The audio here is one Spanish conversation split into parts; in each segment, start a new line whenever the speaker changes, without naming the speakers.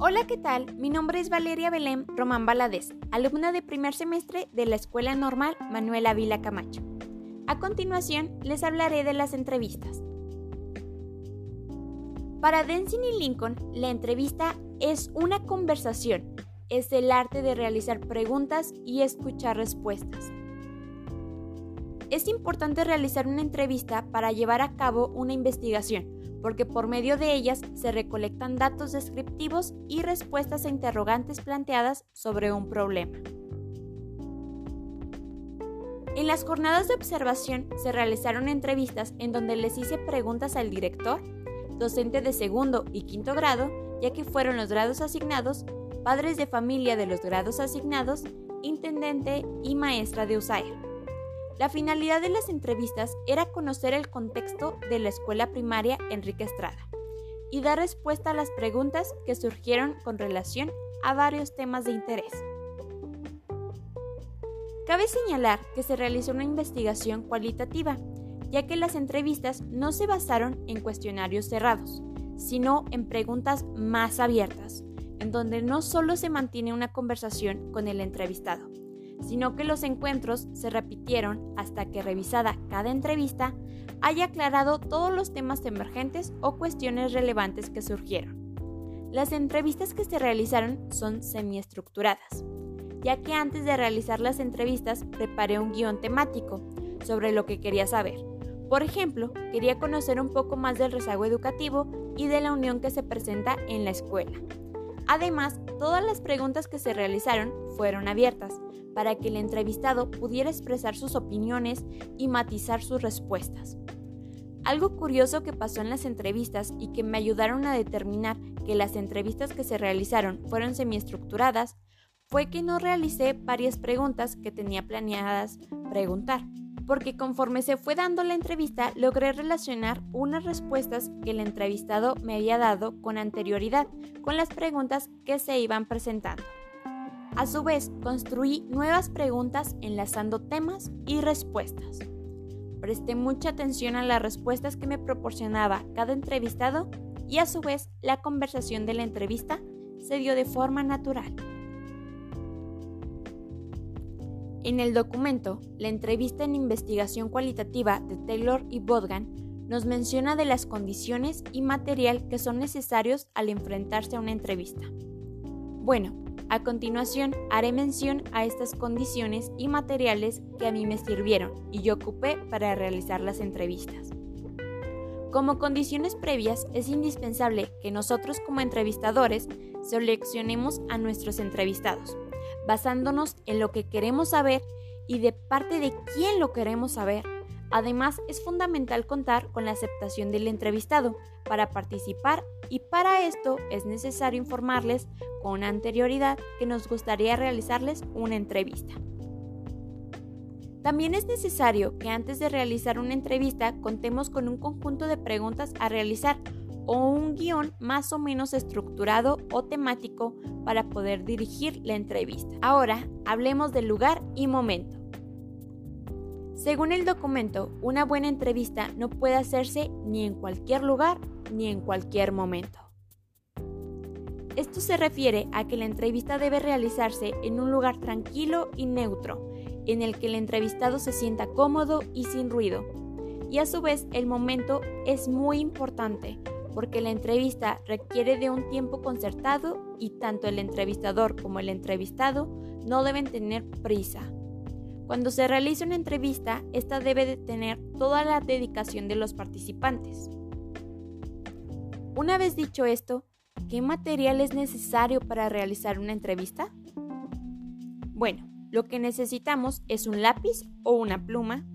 Hola, ¿qué tal? Mi nombre es Valeria Belén Román Valadez, alumna de primer semestre de la Escuela Normal Manuela Vila Camacho. A continuación, les hablaré de las entrevistas. Para Denzin y Lincoln, la entrevista es una conversación, es el arte de realizar preguntas y escuchar respuestas. Es importante realizar una entrevista para llevar a cabo una investigación, porque por medio de ellas se recolectan datos descriptivos y respuestas a interrogantes planteadas sobre un problema. En las jornadas de observación se realizaron entrevistas en donde les hice preguntas al director, docente de segundo y quinto grado, ya que fueron los grados asignados, padres de familia de los grados asignados, intendente y maestra de USAIR. La finalidad de las entrevistas era conocer el contexto de la escuela primaria Enrique Estrada y dar respuesta a las preguntas que surgieron con relación a varios temas de interés. Cabe señalar que se realizó una investigación cualitativa, ya que las entrevistas no se basaron en cuestionarios cerrados, sino en preguntas más abiertas, en donde no solo se mantiene una conversación con el entrevistado, sino que los encuentros se repitieron hasta que revisada cada entrevista haya aclarado todos los temas emergentes o cuestiones relevantes que surgieron. Las entrevistas que se realizaron son semiestructuradas, ya que antes de realizar las entrevistas preparé un guion temático sobre lo que quería saber. Por ejemplo, quería conocer un poco más del rezago educativo y de la unión que se presenta en la escuela. Además, todas las preguntas que se realizaron fueron abiertas, para que el entrevistado pudiera expresar sus opiniones y matizar sus respuestas. Algo curioso que pasó en las entrevistas y que me ayudaron a determinar que las entrevistas que se realizaron fueron semiestructuradas fue que no realicé varias preguntas que tenía planeadas preguntar, porque conforme se fue dando la entrevista logré relacionar unas respuestas que el entrevistado me había dado con anterioridad con las preguntas que se iban presentando. A su vez, construí nuevas preguntas enlazando temas y respuestas. Presté mucha atención a las respuestas que me proporcionaba cada entrevistado y a su vez la conversación de la entrevista se dio de forma natural. En el documento, la entrevista en investigación cualitativa de Taylor y Bodgan nos menciona de las condiciones y material que son necesarios al enfrentarse a una entrevista. Bueno, a continuación, haré mención a estas condiciones y materiales que a mí me sirvieron y yo ocupé para realizar las entrevistas. Como condiciones previas, es indispensable que nosotros como entrevistadores seleccionemos a nuestros entrevistados, basándonos en lo que queremos saber y de parte de quién lo queremos saber Además, es fundamental contar con la aceptación del entrevistado para participar y para esto es necesario informarles con anterioridad que nos gustaría realizarles una entrevista. También es necesario que antes de realizar una entrevista contemos con un conjunto de preguntas a realizar o un guion más o menos estructurado o temático para poder dirigir la entrevista. Ahora hablemos del lugar y momento. Según el documento, una buena entrevista no puede hacerse ni en cualquier lugar ni en cualquier momento. Esto se refiere a que la entrevista debe realizarse en un lugar tranquilo y neutro, en el que el entrevistado se sienta cómodo y sin ruido. Y a su vez el momento es muy importante, porque la entrevista requiere de un tiempo concertado y tanto el entrevistador como el entrevistado no deben tener prisa. Cuando se realiza una entrevista, esta debe de tener toda la dedicación de los participantes. Una vez dicho esto, ¿qué material es necesario para realizar una entrevista? Bueno, lo que necesitamos es un lápiz o una pluma,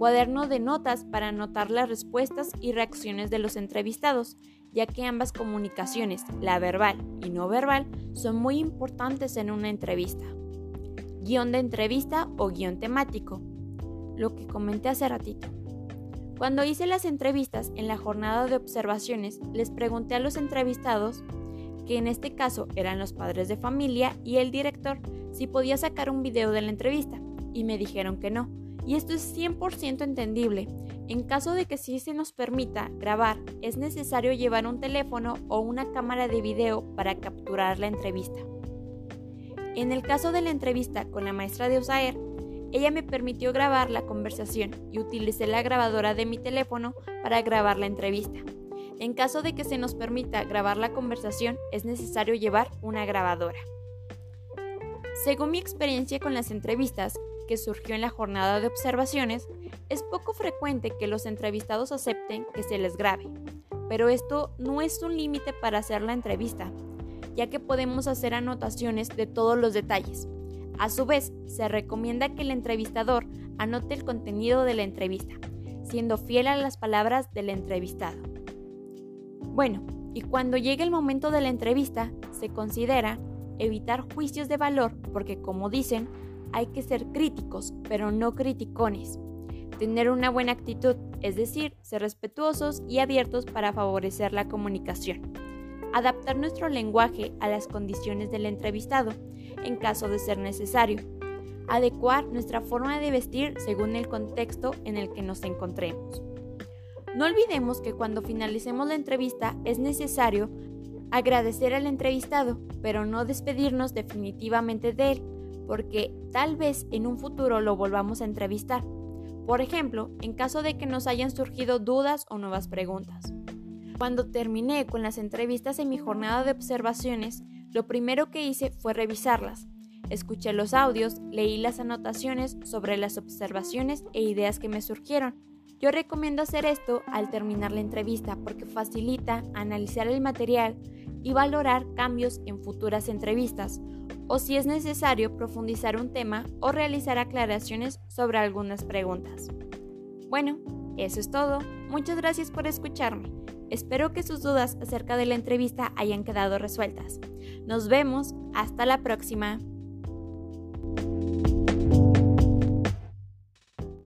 cuaderno de notas para anotar las respuestas y reacciones de los entrevistados, ya que ambas comunicaciones, la verbal y no verbal, son muy importantes en una entrevista guion de entrevista o guion temático, lo que comenté hace ratito. Cuando hice las entrevistas en la jornada de observaciones, les pregunté a los entrevistados, que en este caso eran los padres de familia y el director, si podía sacar un video de la entrevista, y me dijeron que no. Y esto es 100% entendible. En caso de que sí se nos permita grabar, es necesario llevar un teléfono o una cámara de video para capturar la entrevista. En el caso de la entrevista con la maestra de USAER, ella me permitió grabar la conversación y utilicé la grabadora de mi teléfono para grabar la entrevista. En caso de que se nos permita grabar la conversación, es necesario llevar una grabadora. Según mi experiencia con las entrevistas, que surgió en la jornada de observaciones, es poco frecuente que los entrevistados acepten que se les grabe, pero esto no es un límite para hacer la entrevista, ya que podemos hacer anotaciones de todos los detalles. A su vez, se recomienda que el entrevistador anote el contenido de la entrevista, siendo fiel a las palabras del entrevistado. Bueno, y cuando llegue el momento de la entrevista, se considera evitar juicios de valor porque, como dicen, hay que ser críticos, pero no criticones. Tener una buena actitud, es decir, ser respetuosos y abiertos para favorecer la comunicación. Adaptar nuestro lenguaje a las condiciones del entrevistado, en caso de ser necesario. Adecuar nuestra forma de vestir según el contexto en el que nos encontremos. No olvidemos que cuando finalicemos la entrevista es necesario agradecer al entrevistado, pero no despedirnos definitivamente de él, porque tal vez en un futuro lo volvamos a entrevistar. Por ejemplo, en caso de que nos hayan surgido dudas o nuevas preguntas. Cuando terminé con las entrevistas en mi jornada de observaciones, lo primero que hice fue revisarlas. Escuché los audios, leí las anotaciones sobre las observaciones e ideas que me surgieron. Yo recomiendo hacer esto al terminar la entrevista porque facilita analizar el material y valorar cambios en futuras entrevistas, o si es necesario profundizar un tema o realizar aclaraciones sobre algunas preguntas. Bueno, eso es todo. Muchas gracias por escucharme. Espero que sus dudas acerca de la entrevista hayan quedado resueltas. Nos vemos. Hasta la próxima.